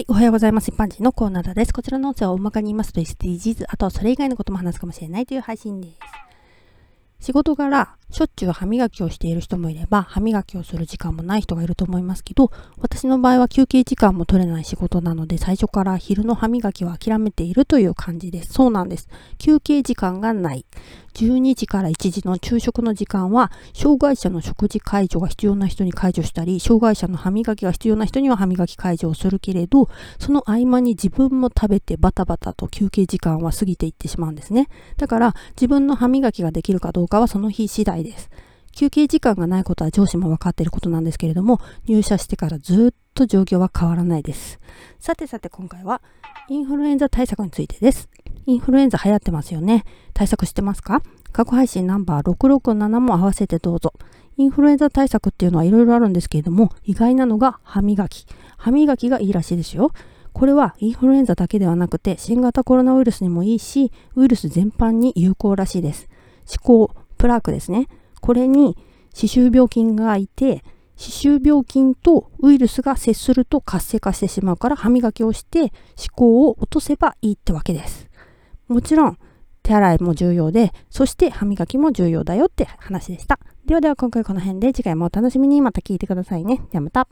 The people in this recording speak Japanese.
はい、おはようございます。一般人のコーナーです。こちらの音声は大まかに言いますと SDGs、あとはそれ以外のことも話すかもしれないという配信です。仕事柄、しょっちゅう歯磨きをしている人もいれば、歯磨きをする時間もない人がいると思いますけど、私の場合は休憩時間も取れない仕事なので、最初から昼の歯磨きは諦めているという感じです。そうなんです。休憩時間がない。12時から1時の昼食の時間は、障害者の食事介助が必要な人に介助したり、障害者の歯磨きが必要な人には歯磨き介助をするけれど、その合間に自分も食べてバタバタと休憩時間は過ぎていってしまうんですね。だから、自分の歯磨きができるかどうかはその日次第です。休憩時間がないことは上司も分かっていることなんですけれども、入社してからずっと状況は変わらないです。さてさて今回は、インフルエンザ対策についてです。インフルエンザ流行ってますよね。対策してますか？過去配信ナンバー667も合わせてどうぞ。インフルエンザ対策っていうのはいろいろあるんですけれども、意外なのが歯磨き。歯磨きがいいらしいですよ。これはインフルエンザだけではなくて、新型コロナウイルスにもいいし、ウイルス全般に有効らしいです。思考、プラークですね。これに歯周病菌がいて、歯周病菌とウイルスが接すると活性化してしまうから歯磨きをして思考を落とせばいいってわけです。もちろん手洗いも重要で、そして歯磨きも重要だよって話でした。ではでは今回この辺で次回もお楽しみにまた聞いてくださいね。ではまた。